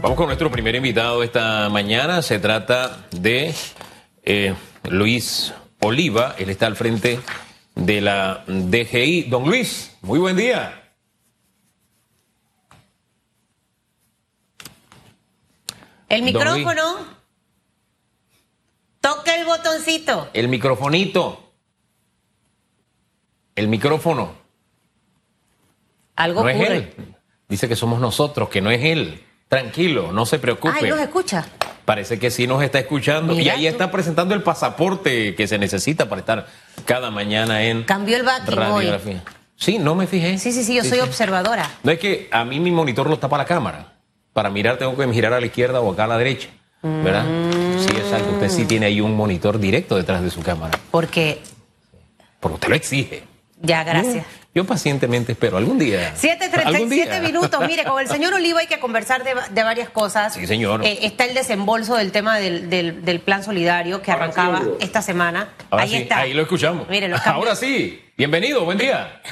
Vamos con nuestro primer invitado esta mañana. Se trata de eh, Luis Oliva. Él está al frente de la DGI. Don Luis, muy buen día. El micrófono. Toca el botoncito. El microfonito. El micrófono. Algo no ocurre. es él. Dice que somos nosotros, que no es él. Tranquilo, no se preocupe. Ay, nos escucha. Parece que sí nos está escuchando. Mira y ahí tú. está presentando el pasaporte que se necesita para estar cada mañana en Cambió el backing hoy. radiografía. Sí, no me fijé. Sí, sí, sí, yo soy observadora. No es que a mí mi monitor lo tapa la cámara. Para mirar tengo que girar a la izquierda o acá a la derecha. ¿Verdad? Sí, exacto. Usted sí tiene ahí un monitor directo detrás de su cámara. Porque, Porque usted lo exige. ya, gracias. Yo pacientemente espero. Algún día. algún 7.37 día. minutos. Mire, con el señor Oliva hay que conversar de, de varias cosas. Sí, señor. Eh, está el desembolso del tema del, del- del plan solidario que Ahora arrancaba esta semana. Ahora ahí sí, está. ahí lo escuchamos. Mire. Ahora sí. Bienvenido, buen día.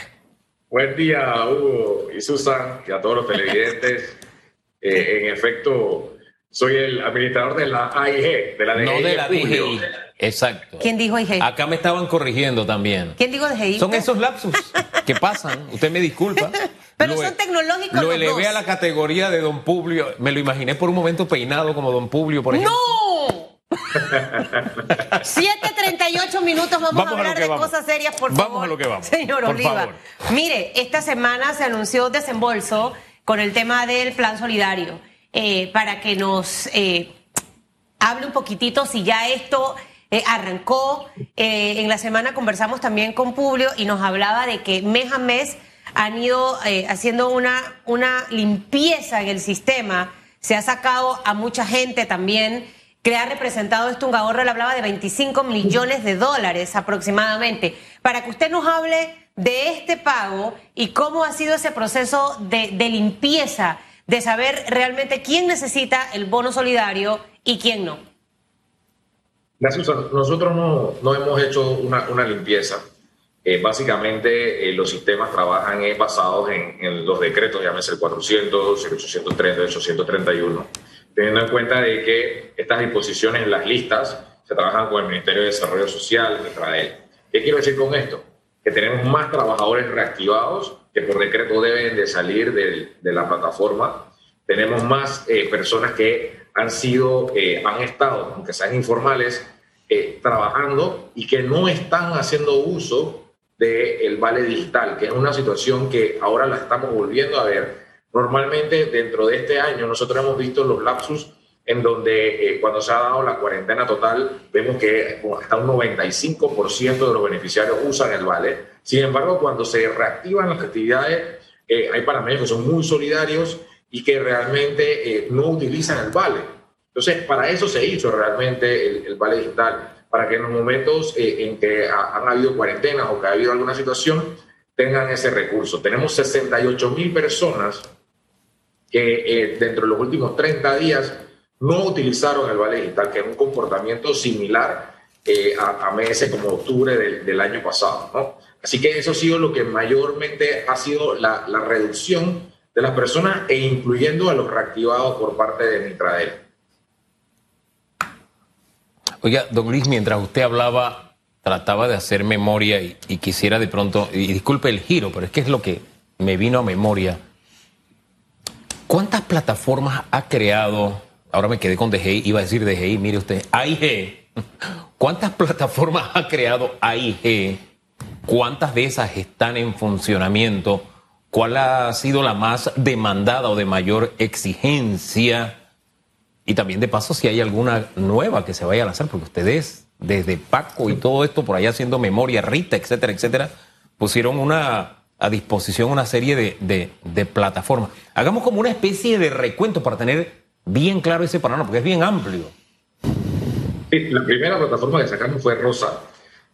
Buen día, Hugo y Susan, y a todos los televidentes. Eh, en efecto, soy el administrador de la AIG, de la DGI. No de la Julio. DGI. Exacto. ¿Quién dijo IG? Acá me estaban corrigiendo también. ¿Quién dijo DGI? Son esos lapsus que pasan. Usted me disculpa. Pero Lo- son tecnológicos Lo los elevé dos. a la categoría de Don Publio. Me lo imaginé por un momento peinado como Don Publio, por ejemplo. ¡No! 7.38 minutos, vamos, Vamos a hablar de vamos. cosas serias, por Vamos favor. a lo que vamos, Señor por Oliva. favor. Mire, esta semana se anunció desembolso con el tema del plan solidario, eh, para que nos eh, hable un poquitito si ya esto eh, arrancó. Eh, en la semana conversamos también con Publio y nos hablaba de que mes a mes han ido eh, haciendo una, una limpieza en el sistema. Se ha sacado a mucha gente también que ha representado esto un ahorro, le hablaba de 25 millones de dólares aproximadamente. Para que usted nos hable de este pago y cómo ha sido ese proceso de limpieza, de saber realmente quién necesita el bono solidario y quién no. Gracias. Nosotros no, no hemos hecho una, una limpieza. Eh, básicamente, eh, los sistemas trabajan eh, basados en, en los decretos, llámese el 400, el 830, el 831, teniendo en cuenta de que estas disposiciones las listas se trabajan con el Ministerio de Desarrollo Social, de Israel. ¿Qué quiero decir con esto? Que tenemos más trabajadores reactivados que por decreto deben de salir de, de la plataforma. Tenemos más eh, personas que han sido, eh, han estado, aunque sean informales, eh, trabajando y que no están haciendo uso del vale digital, que es una situación que ahora la estamos volviendo a ver. Normalmente dentro de este año nosotros hemos visto los lapsus en donde eh, cuando se ha dado la cuarentena total vemos que hasta un 95% de los beneficiarios usan el vale. Sin embargo, cuando se reactivan las actividades, eh, hay panameños que son muy solidarios y que realmente eh, no utilizan el vale. Entonces, para eso se hizo realmente el, el vale digital, para que en los momentos eh, en que ha- han habido cuarentenas o que ha habido alguna situación, tengan ese recurso. Tenemos 68 mil personas que eh, dentro de los últimos 30 días no utilizaron el vale digital, que es un comportamiento similar eh, a, a meses como octubre del, del año pasado. ¿no? Así que eso ha sido lo que mayormente ha sido la, la reducción de las personas e incluyendo a los reactivados por parte de Mitrael. Oiga, don Luis, mientras usted hablaba, trataba de hacer memoria y, y quisiera de pronto, y disculpe el giro, pero es que es lo que me vino a memoria. ¿Cuántas plataformas ha creado? Ahora me quedé con DGI, iba a decir DGI, mire usted, AIG. ¿Cuántas plataformas ha creado AIG? ¿Cuántas de esas están en funcionamiento? ¿Cuál ha sido la más demandada o de mayor exigencia? Y también de paso si hay alguna nueva que se vaya a lanzar, porque ustedes desde Paco y todo esto por allá haciendo memoria, Rita, etcétera, etcétera, pusieron una a disposición una serie de, de- plataformas. Hagamos como una especie de recuento para tener bien claro ese panorama, porque es bien amplio. La primera plataforma que sacamos fue Rosa,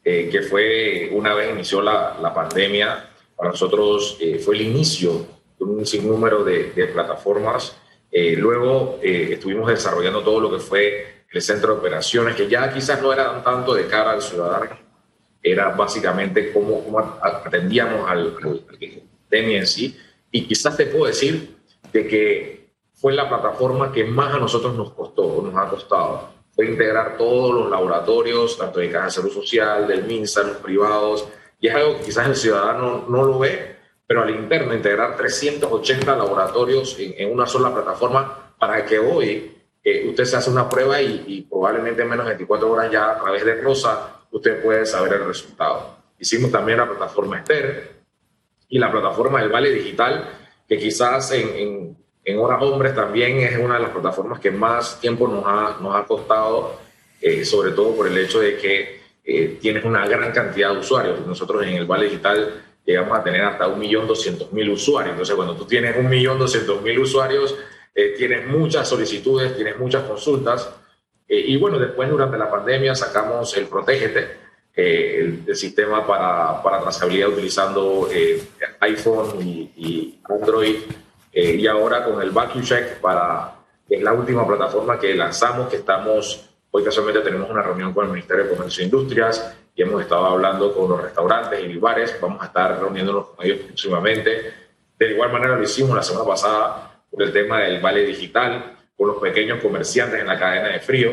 eh, que fue una vez inició la, la pandemia, para nosotros eh, fue el inicio de un sinnúmero de, de plataformas. Eh, luego eh, estuvimos desarrollando todo lo que fue el centro de operaciones, que ya quizás no era tanto de cara al ciudadano, era básicamente cómo, atendíamos al, pandemia en sí. Y quizás te puedo decir de que fue la plataforma que más a nosotros nos costó, nos ha costado. Fue integrar todos los laboratorios, tanto de Caja de Salud Social, del MINSA, los privados, y es algo que quizás el ciudadano no lo ve, pero al interno integrar 380 laboratorios en, una sola plataforma para que hoy eh, usted se hace una prueba y, probablemente en menos de 24 horas ya a través de Rosa usted puede saber el resultado. Hicimos también la plataforma Esther y la plataforma del Vale Digital, que quizás en, en, horas hombres también es una de las plataformas que más tiempo nos ha, nos ha costado, eh, sobre todo por el hecho de que eh, tienes una gran cantidad de usuarios. Nosotros en el Vale Digital llegamos a tener hasta 1.200.000 usuarios. Entonces, cuando tú tienes 1.200.000 usuarios, eh, tienes muchas solicitudes, tienes muchas consultas. Eh, y bueno, después durante la pandemia sacamos el Protégete, eh, el, sistema para, para, trazabilidad utilizando iPhone y, Android. y ahora con el Vacuum Check, para, que es la última plataforma que lanzamos, que estamos, hoy casualmente tenemos una reunión con el Ministerio de Comercio e Industrias y hemos estado hablando con los restaurantes y bares, vamos a estar reuniéndonos con ellos próximamente. De igual manera lo hicimos la semana pasada por el tema del vale digital, con los pequeños comerciantes en la cadena de frío.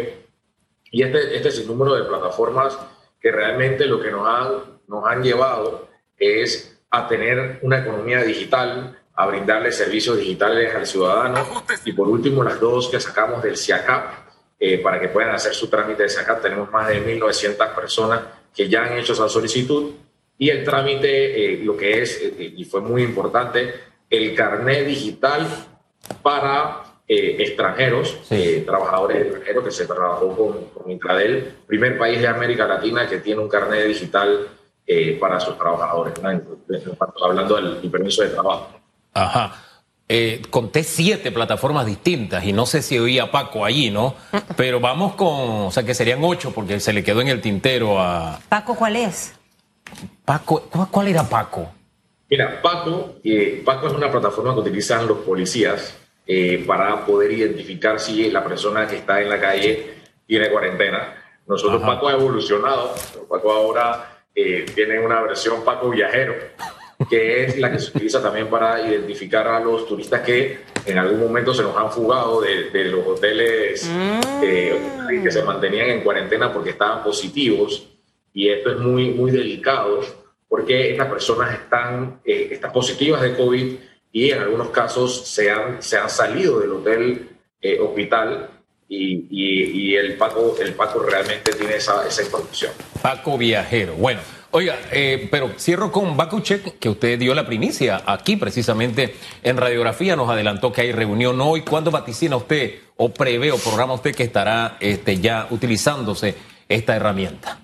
Y este, este es el número de plataformas que realmente lo que nos han, nos han llevado es a tener una economía digital, a brindarle servicios digitales al ciudadano. Y por último, las dos que sacamos del CIACAP, eh, para que puedan hacer su trámite de CIACAP. Tenemos más de 1.900 personas que ya han hecho esa solicitud y el trámite, eh, lo que es, eh, y fue muy importante, el carnet digital para eh, extranjeros, trabajadores extranjeros que se trabajó con, con Intradel, primer país de América Latina que tiene un carnet digital para sus trabajadores, hablando del permiso de trabajo. Ajá. Eh, conté siete plataformas distintas y no sé si oía Paco allí, ¿no? Pero vamos con, o sea que serían ocho porque se le quedó en el tintero a... Paco, ¿cuál es? Paco, ¿cuál era Paco? Mira, Paco, eh, Paco es una plataforma que utilizan los policías eh, para poder identificar si la persona que está en la calle tiene cuarentena. Nosotros, Paco ha evolucionado. Paco ahora tiene una versión Paco Viajero que es la que se utiliza también para identificar a los turistas que en algún momento se nos han fugado de, los hoteles eh, que se mantenían en cuarentena porque estaban positivos. Y esto es muy, muy delicado porque estas personas están, eh, están positivas de COVID y en algunos casos se han, se han salido del hotel eh, hospital y, y, el, Paco, el Paco realmente tiene esa, esa información. Paco Viajero. Bueno. Oiga, eh, pero cierro con Bakuchek, que usted dio la primicia aquí precisamente en radiografía, nos adelantó que hay reunión hoy. ¿Cuándo vaticina usted o prevé o programa usted que estará este, ya utilizándose esta herramienta?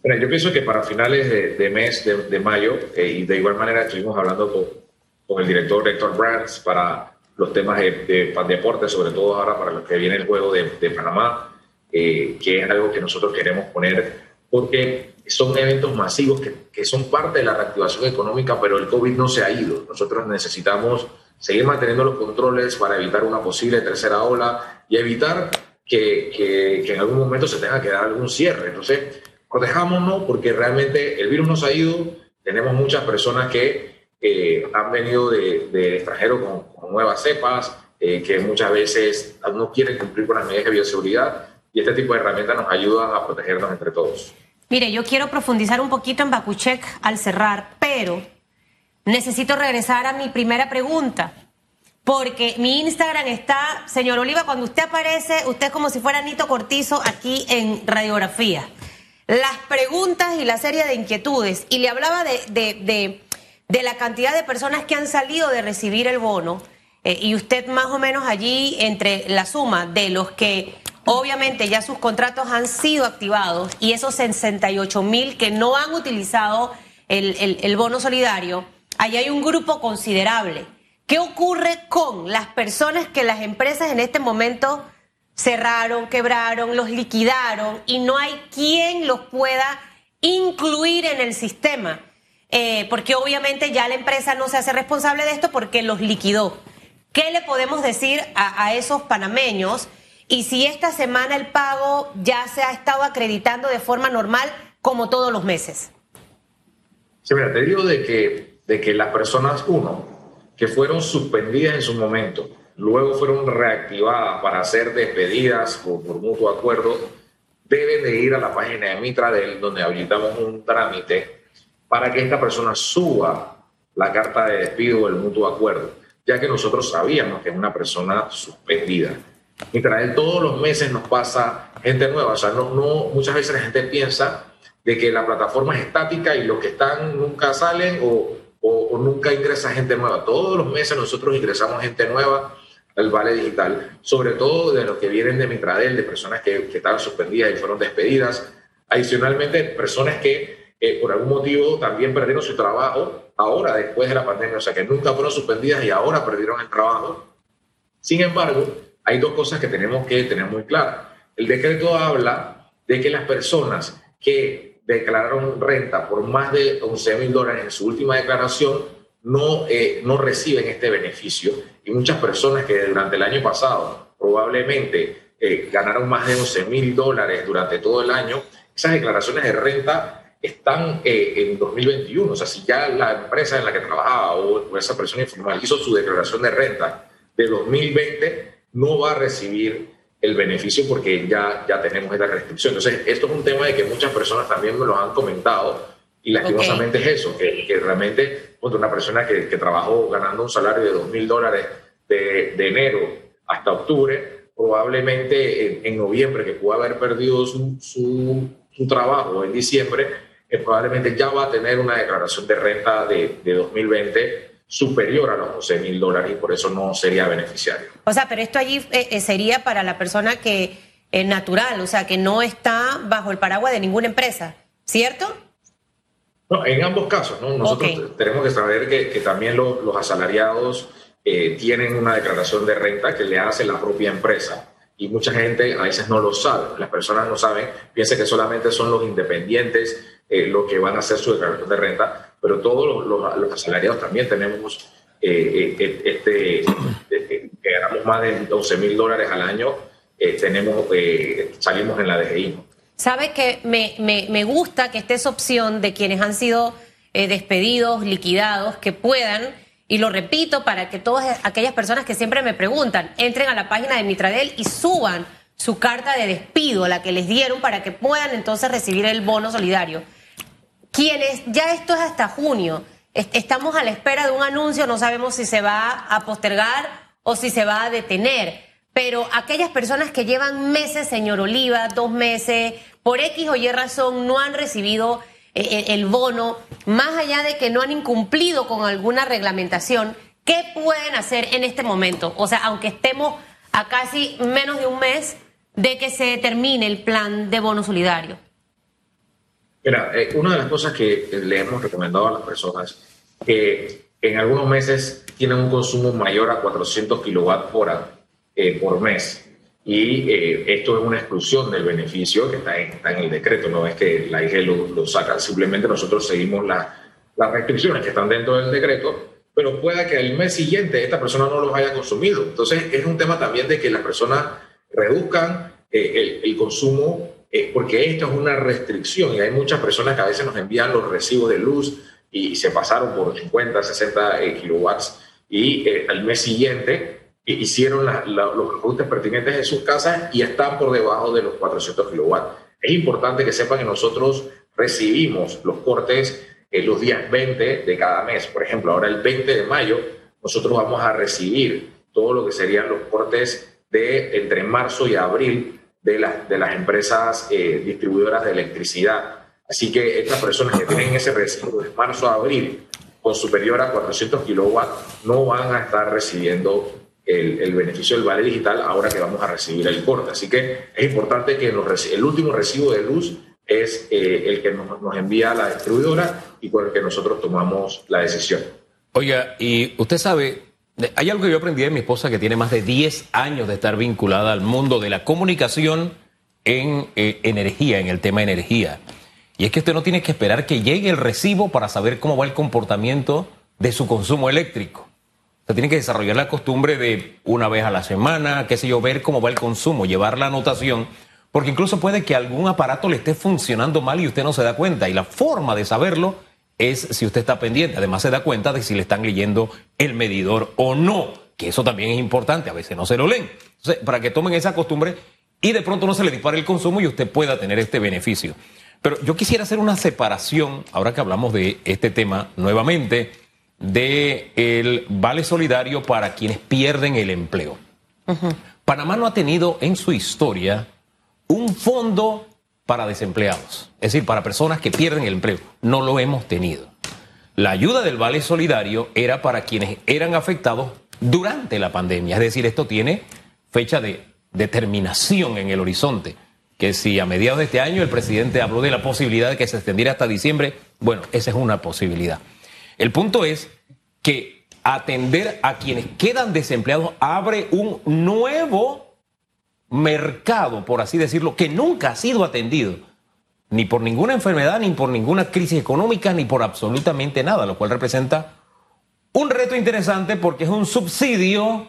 Bueno, yo pienso que para finales de, mes de, mayo, eh, y de igual manera estuvimos hablando con, con el director Héctor Brands para los temas de, de, deporte, sobre todo ahora para lo que viene el juego de, Panamá, eh, que es algo que nosotros queremos poner, porque son eventos masivos que, que, son parte de la reactivación económica, pero el COVID no se ha ido. Nosotros necesitamos seguir manteniendo los controles para evitar una posible tercera ola y evitar que, que, en algún momento se tenga que dar algún cierre. Entonces, protejámonos porque realmente el virus no se ha ido. Tenemos muchas personas que han venido de, de extranjero con, nuevas cepas, eh, que muchas veces no quieren cumplir con las medidas de bioseguridad y este tipo de herramientas nos ayudan a protegernos entre todos. Mire, yo quiero profundizar un poquito en Bakuchek al cerrar, pero necesito regresar a mi primera pregunta. Porque mi Instagram está, señor Oliva, cuando usted aparece, usted es como si fuera Nito Cortizo aquí en radiografía. Las preguntas y la serie de inquietudes. Y le hablaba de, de, de, la cantidad de personas que han salido de recibir el bono. Eh, y usted más o menos allí entre la suma de los que Obviamente ya sus contratos han sido activados y esos 68 mil que no han utilizado el, bono solidario, ahí hay un grupo considerable. ¿Qué ocurre con las personas que las empresas en este momento cerraron, quebraron, los liquidaron y no hay quien los pueda incluir en el sistema? Eh, porque obviamente ya la empresa no se hace responsable de esto porque los liquidó. ¿Qué le podemos decir a esos panameños? Y si esta semana el pago ya se ha estado acreditando de forma normal como todos los meses. Sí, mira, te digo de que, de que las personas, uno, que fueron suspendidas en su momento luego fueron reactivadas para ser despedidas por, por mutuo acuerdo, deben de ir a la página de Mitradel, donde habilitamos un trámite para que esta persona suba la carta de despido del mutuo acuerdo, ya que nosotros sabíamos que es una persona suspendida. Mitradel todos los meses nos pasa gente nueva, o sea, no, muchas veces la gente piensa de que la plataforma es estática y los que están nunca salen o, o, nunca ingresa gente nueva. Todos los meses nosotros ingresamos gente nueva al Vale Digital, sobre todo de los que vienen de Mitradel, de personas que, que estaban suspendidas y fueron despedidas. Adicionalmente, personas que eh, por algún motivo también perdieron su trabajo ahora, después de la pandemia, o sea, que nunca fueron suspendidas y ahora perdieron el trabajo. Sin embargo, hay dos cosas que tenemos que tener muy claras. El decreto habla de que las personas que declararon renta por más de 11 mil dólares en su última declaración no, eh, no reciben este beneficio. Y muchas personas que durante el año pasado probablemente eh, ganaron más de 11 mil dólares durante todo el año, esas declaraciones de renta están eh, en 2021. O sea, si ya la empresa en la que trabajaba o esa persona informal hizo su declaración de renta de 2020, no va a recibir el beneficio porque ya, ya tenemos esta restricción. Entonces, esto es un tema de que muchas personas también me lo han comentado y lastimosamente es eso, que, que realmente una persona que, que, trabajó ganando un salario de 2 mil dólares de, enero hasta octubre, probablemente en, noviembre, que pudo haber perdido su, su, su trabajo en diciembre, eh, probablemente ya va a tener una declaración de renta de, de 2020 superior a los 11 mil dólares y por eso no sería beneficiario. O sea, pero esto allí eh, eh, sería para la persona que es natural, o sea, que no está bajo el paraguas de ninguna empresa, ¿cierto? No, en ambos casos, ¿no? Nosotros tenemos que saber que, que también los asalariados eh, tienen una declaración de renta que le hace la propia empresa. Y mucha gente a veces no lo sabe, las personas no saben, piensan que solamente son los independientes los que van a hacer su declaración de renta, pero todos los, los, asalariados también tenemos eh, eh, este, este, que ganamos más de 12 mil dólares al año, eh, tenemos, salimos en la DGI. Sabe que me, me, me, gusta que esté esa opción de quienes han sido despedidos, liquidados, que puedan, y lo repito para que todas aquellas personas que siempre me preguntan, entren a la página de Mitradel y suban su carta de despido, la que les dieron, para que puedan entonces recibir el bono solidario quienes ya esto es hasta junio, estamos a la espera de un anuncio, no sabemos si se va a postergar o si se va a detener. Pero aquellas personas que llevan meses, señor Oliva, dos meses, por X o Y razón no han recibido eh, eh, el bono, más allá de que no han incumplido con alguna reglamentación, ¿qué pueden hacer en este momento? O sea, aunque estemos a casi menos de un mes de que se termine el plan de bono solidario. Mira, eh, una de las cosas que le hemos recomendado a las personas que en algunos meses tienen un consumo mayor a 400 kilowatt hora eh, por mes. Y eh, esto es una exclusión del beneficio que está en, el decreto, no es que la IG lo, saca, simplemente nosotros seguimos las restricciones que están dentro del decreto, pero pueda que el mes siguiente esta persona no los haya consumido. Entonces es un tema también de que las personas reduzcan el, el consumo porque esto es una restricción y hay muchas personas que a veces nos envían los recibos de luz y se pasaron por 50, 60 eh, kilowatts y eh, al mes siguiente hicieron los ajustes pertinentes en sus casas y están por debajo de los 400 kilowatts. Es importante que sepan que nosotros recibimos los cortes en los días 20 de cada mes. Por ejemplo, ahora el 20 de mayo nosotros vamos a recibir todo lo que serían los cortes de entre marzo y abril de, de las empresas eh, distribuidoras de electricidad. Así que estas personas que tienen ese recibo de marzo a abril con superior a 400 kilowatts no van a estar recibiendo el, el, beneficio del vale digital ahora que vamos a recibir el corte. Así que es importante que el último recibo de luz es eh, el que nos, nos, envía la distribuidora y con el que nosotros tomamos la decisión. Oiga, y usted sabe, hay algo que yo aprendí de mi esposa que tiene más de 10 años de estar vinculada al mundo de la comunicación en eh, energía, en el tema energía. Y es que usted no tiene que esperar que llegue el recibo para saber cómo va el comportamiento de su consumo eléctrico. Usted tiene que desarrollar la costumbre de una vez a la semana, qué sé yo, ver cómo va el consumo, llevar la anotación, porque incluso puede que algún aparato le esté funcionando mal y usted no se da cuenta. Y la forma de saberlo es si usted está pendiente. Además se da cuenta de si le están leyendo el medidor o no. que eso también es importante, a veces no se lo leen. Entonces, para que tomen esa costumbre y de pronto no se le dispare el consumo y usted pueda tener este beneficio. Pero yo quisiera hacer una separación, ahora que hablamos de este tema nuevamente, de el vale solidario para quienes pierden el empleo. Panamá no ha tenido en su historia un fondo para desempleados, es decir, para personas que pierden el empleo. No lo hemos tenido. La ayuda del Vale Solidario era para quienes eran afectados durante la pandemia, es decir, esto tiene fecha de determinación en el horizonte, que si a mediados de este año el presidente habló de la posibilidad de que se extendiera hasta diciembre, bueno, esa es una posibilidad. El punto es que atender a quienes quedan desempleados abre un nuevo mercado, por así decirlo, que nunca ha sido atendido, ni por ninguna enfermedad, ni por ninguna crisis económica, ni por absolutamente nada, lo cual representa un reto interesante porque es un subsidio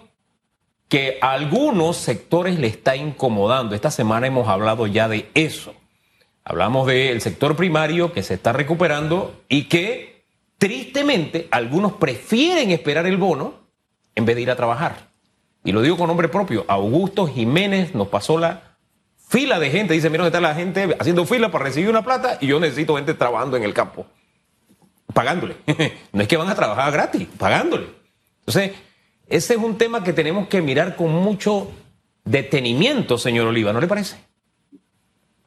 que a algunos sectores le está incomodando. Esta semana hemos hablado ya de eso. Hablamos del sector primario que se está recuperando y que tristemente algunos prefieren esperar el bono en vez de ir a trabajar. Y lo digo con nombre propio. Augusto Jiménez nos pasó la fila de gente. Dice, mira, está la gente haciendo fila para recibir una plata y yo necesito gente trabajando en el campo. Pagándole. no es que van a trabajar gratis, pagándole. Entonces, ese es un tema que tenemos que mirar con mucho detenimiento, señor Oliva, ¿no le parece?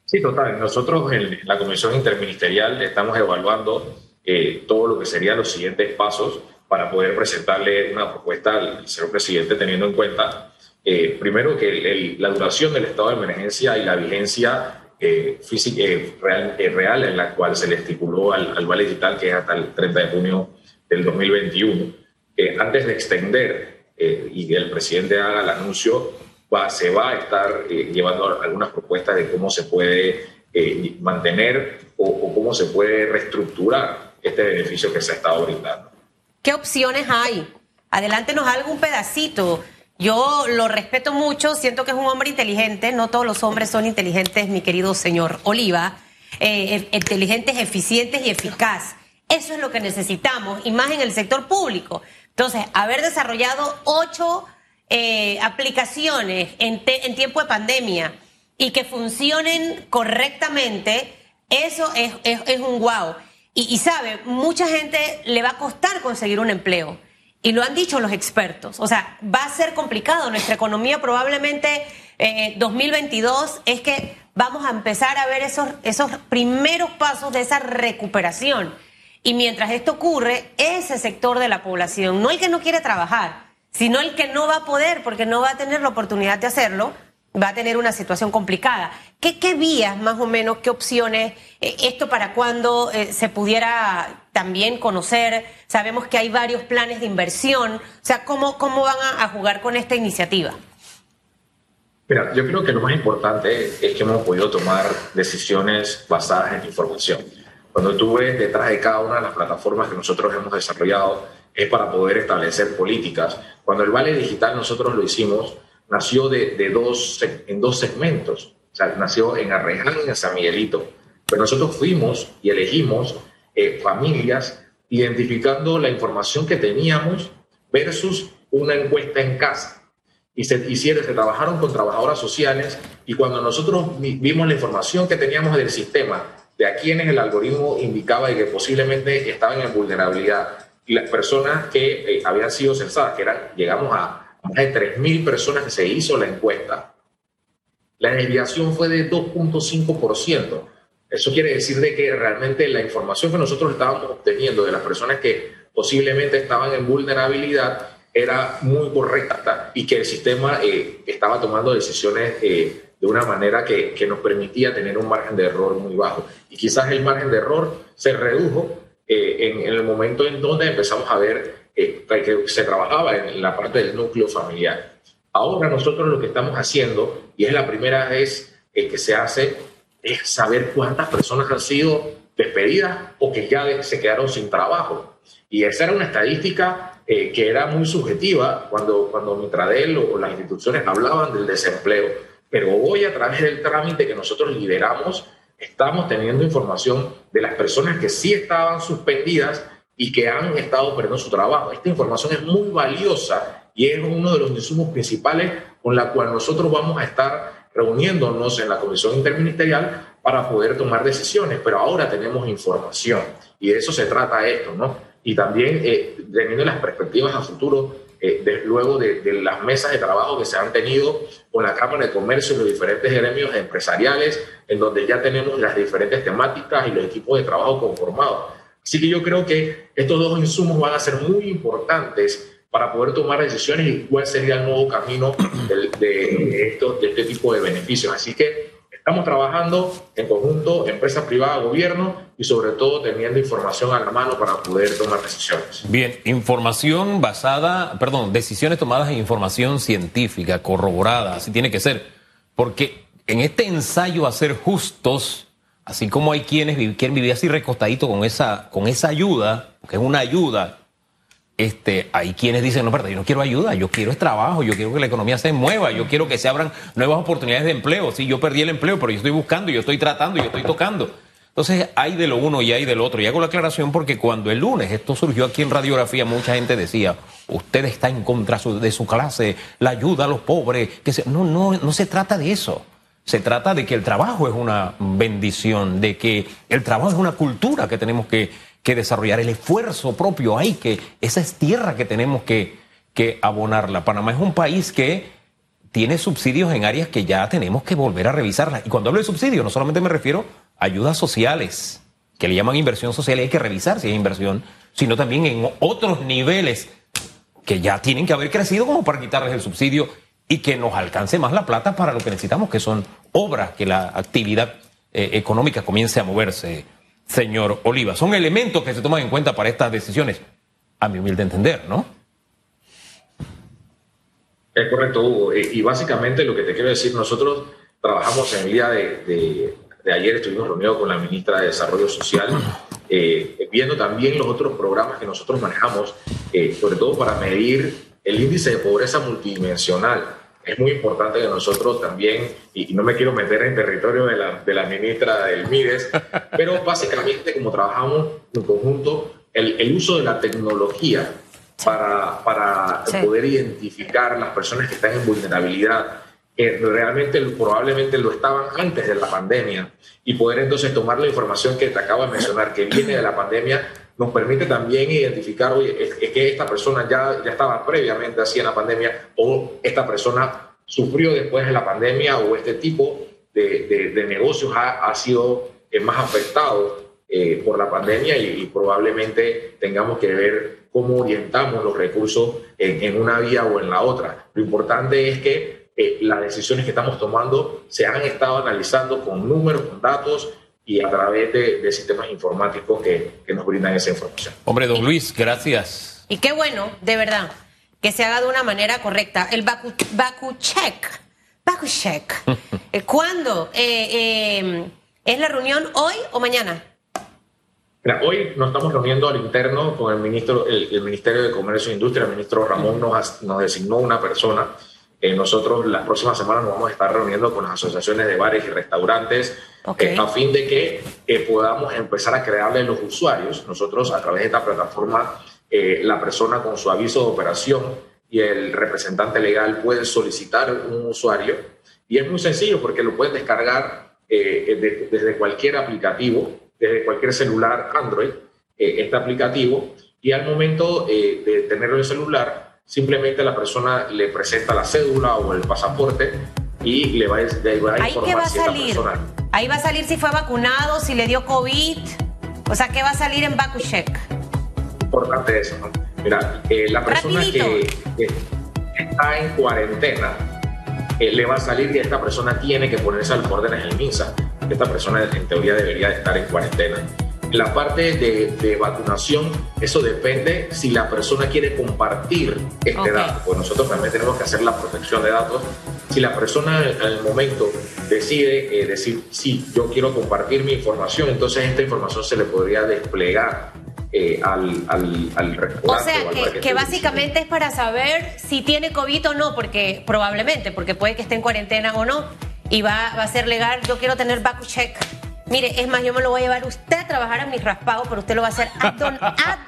Sí, total. Nosotros en la Comisión Interministerial estamos evaluando eh, todo lo que serían los siguientes pasos para poder presentarle una propuesta al señor presidente, teniendo en cuenta, eh, primero, que la duración del estado de emergencia y la vigencia eh, física, real, en la cual se le estipuló al, al Vale Digital, que es hasta el 30 de junio del 2021 antes de extender eh, y que el presidente haga el anuncio, se va a estar eh, llevando algunas propuestas de cómo se puede eh, mantener o, cómo se puede reestructurar este beneficio que se ha estado brindando. ¿Qué opciones hay? Adelántenos algún pedacito. Yo lo respeto mucho, siento que es un hombre inteligente, no todos los hombres son inteligentes, mi querido señor Oliva, inteligentes, eficientes y eficaz. Eso es lo que necesitamos, y más en el sector público. Entonces, haber desarrollado ocho eh, aplicaciones en, tiempo de pandemia y que funcionen correctamente, eso es, un wow. Y, sabe, mucha gente le va a costar conseguir un empleo. Y lo han dicho los expertos. O sea, va a ser complicado. Nuestra economía probablemente 2022 eh, es que vamos a empezar a ver esos, esos primeros pasos de esa recuperación. Y mientras esto ocurre, ese sector de la población, no el que no quiere trabajar, sino el que no va a poder porque no va a tener la oportunidad de hacerlo, va a tener una situación complicada. ¿Qué, qué vías más o menos, qué opciones, eh, esto para cuando eh, se pudiera también conocer? Sabemos que hay varios planes de inversión, o sea, ¿cómo, cómo van a, a jugar con esta iniciativa? Mira, yo creo que lo más importante es que hemos podido tomar decisiones basadas en información. Cuando tú ves detrás de cada una de las plataformas que nosotros hemos desarrollado, es para poder establecer políticas. Cuando el Vale Digital nosotros lo hicimos, nació de, de dos, en dos segmentos. O sea, nació en Arreján y en San Miguelito. Pero nosotros fuimos y elegimos eh, familias identificando la información que teníamos versus una encuesta en casa. Y se hicieron, se trabajaron con trabajadoras sociales y cuando nosotros vimos la información que teníamos del sistema de a quienes el algoritmo indicaba de que posiblemente estaban en vulnerabilidad y las personas que eh, habían sido censadas, que eran, llegamos a más de 3.000 personas que se hizo la encuesta, la desviación fue de 2.5%. Eso quiere decir de que realmente la información que nosotros estábamos obteniendo de las personas que posiblemente estaban en vulnerabilidad era muy correcta y que el sistema eh, estaba tomando decisiones eh, de una manera que, que, nos permitía tener un margen de error muy bajo. Y quizás el margen de error se redujo eh, en, el momento en donde empezamos a ver eh, que se trabajaba en la parte del núcleo familiar. Ahora nosotros lo que estamos haciendo, y es la primera vez que se hace, es saber cuántas personas han sido despedidas o que ya se quedaron sin trabajo. Y esa era una estadística eh, que era muy subjetiva cuando, cuando Mitradel o las instituciones hablaban del desempleo pero hoy a través del trámite que nosotros lideramos, estamos teniendo información de las personas que sí estaban suspendidas y que han estado perdiendo su trabajo. Esta información es muy valiosa y es uno de los insumos principales con la cual nosotros vamos a estar reuniéndonos en la comisión interministerial para poder tomar decisiones, pero ahora tenemos información y de eso se trata esto, ¿no? Y también eh, teniendo las perspectivas a futuro, eh, luego de, de, las mesas de trabajo que se han tenido con la Cámara de Comercio y los diferentes gremios empresariales, en donde ya tenemos las diferentes temáticas y los equipos de trabajo conformados. Así que yo creo que estos dos insumos van a ser muy importantes para poder tomar decisiones y cuál sería el nuevo camino de, este tipo de beneficios. Así que estamos trabajando en conjunto, empresa privada, gobierno y sobre todo teniendo información a la mano para poder tomar decisiones. Bien, información basada, perdón, decisiones tomadas en información científica, corroborada, así tiene que ser. Porque en este ensayo a ser justos, así como hay quienes quieren vivir así recostadito con esa, con esa ayuda, que es una ayuda este, hay quienes dicen, no, pero yo no quiero ayuda, yo quiero es trabajo, yo quiero que la economía se mueva, yo quiero que se abran nuevas oportunidades de empleo. Sí, yo perdí el empleo, pero yo estoy buscando, yo estoy tratando, yo estoy tocando. Entonces hay de lo uno y hay del otro. Y hago la aclaración porque cuando el lunes esto surgió aquí en radiografía, mucha gente decía, usted está en contra de su clase, la ayuda a los pobres. Que No, no, no se trata de eso. Se trata de que el trabajo es una bendición, de que el trabajo es una cultura que tenemos que que desarrollar, el esfuerzo propio hay que, esa es tierra que tenemos que, que abonarla. Panamá es un país que tiene subsidios en áreas que ya tenemos que volver a revisarlas. Y cuando hablo de subsidios, no solamente me refiero a ayudas sociales, que le llaman inversión social y hay que revisar si hay inversión, sino también en otros niveles que ya tienen que haber crecido como para quitarles el subsidio y que nos alcance más la plata para lo que necesitamos, que son obras, que la actividad eh, económica comience a moverse señor Oliva. Son elementos que se toman en cuenta para estas decisiones, a mi humilde entender, ¿no? Es correcto, Hugo. Eh, y básicamente lo que te quiero decir, nosotros trabajamos en el día de, ayer, estuvimos reunidos con la ministra de Desarrollo Social, eh, viendo también los otros programas que nosotros manejamos, eh, sobre todo para medir el índice de pobreza multidimensional es muy importante que nosotros también, y, no me quiero meter en territorio de la, de la ministra del MIDES, pero básicamente como trabajamos en conjunto, el, el uso de la tecnología para, para poder identificar las personas que están en vulnerabilidad, que realmente probablemente lo estaban antes de la pandemia, y poder entonces tomar la información que te acabo de mencionar, que viene de la pandemia, nos permite también identificar, oye, es, que esta persona ya, ya estaba previamente así en la pandemia o esta persona sufrió después de la pandemia o este tipo de, de, negocios ha, ha sido eh, más afectado eh, por la pandemia y, probablemente tengamos que ver cómo orientamos los recursos en, en, una vía o en la otra. Lo importante es que eh, las decisiones que estamos tomando se han estado analizando con números, con datos y a través de, sistemas informáticos que, que, nos brindan esa información. Hombre, don Luis, gracias. Y qué bueno, de verdad, que se haga de una manera correcta. El Baku, Baku Check. Baku Check. Eh, ¿Cuándo? Eh, eh, ¿Es la reunión hoy o mañana? Mira, hoy nos estamos reuniendo al interno con el, ministro, el, Ministerio de Comercio e Industria. El ministro Ramón nos, nos designó una persona eh, nosotros las próximas semanas nos vamos a estar reuniendo con las asociaciones de bares y restaurantes eh, a fin de que eh, podamos empezar a crearle los usuarios. Nosotros a través de esta plataforma, la persona con su aviso de operación y el representante legal pueden solicitar un usuario. Y es muy sencillo porque lo pueden descargar desde cualquier aplicativo, desde cualquier celular Android, este aplicativo. Y al momento de tenerlo en el celular simplemente la persona le presenta la cédula o el pasaporte y le va, a, informar ¿Ahí qué va a salir? Ahí va a salir si fue vacunado, si le dio COVID. O sea, ¿qué va a salir en BakuCheck? Importante eso, ¿no? Mira, eh, la persona que, está en cuarentena eh, le va a salir y esta persona tiene que ponerse al órdenes del MINSA. Esta persona en teoría debería de estar en cuarentena la parte de, vacunación, eso depende si la persona quiere compartir este dato, pues nosotros también tenemos que hacer la protección de datos. Si la persona en el momento decide eh, decir, sí, yo quiero compartir mi información, entonces esta información se le podría desplegar eh, al, al, al O sea, que, que básicamente es para saber si tiene COVID o no, porque probablemente, porque puede que esté en cuarentena o no, y va, va a ser legal, yo quiero tener back check Mire, es más, yo me lo voy a llevar usted a trabajar a mi raspado, pero usted lo va a hacer ad, don- ad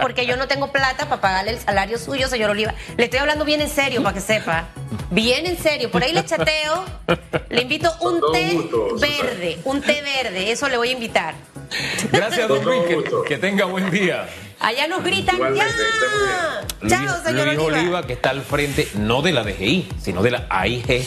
porque yo no tengo plata para pagarle el salario suyo, señor Oliva. Le estoy hablando bien en serio, para que sepa. Bien en serio. Por ahí le chateo. Le invito un té gusto, Susana. verde, un té verde. Eso le voy a invitar. Gracias, don Luis. Que, tenga buen día. Allá nos gritan Igualmente, ya. Chao, señor Luis Oliva. Oliva, que está al frente no de la DGI, sino de la AIG.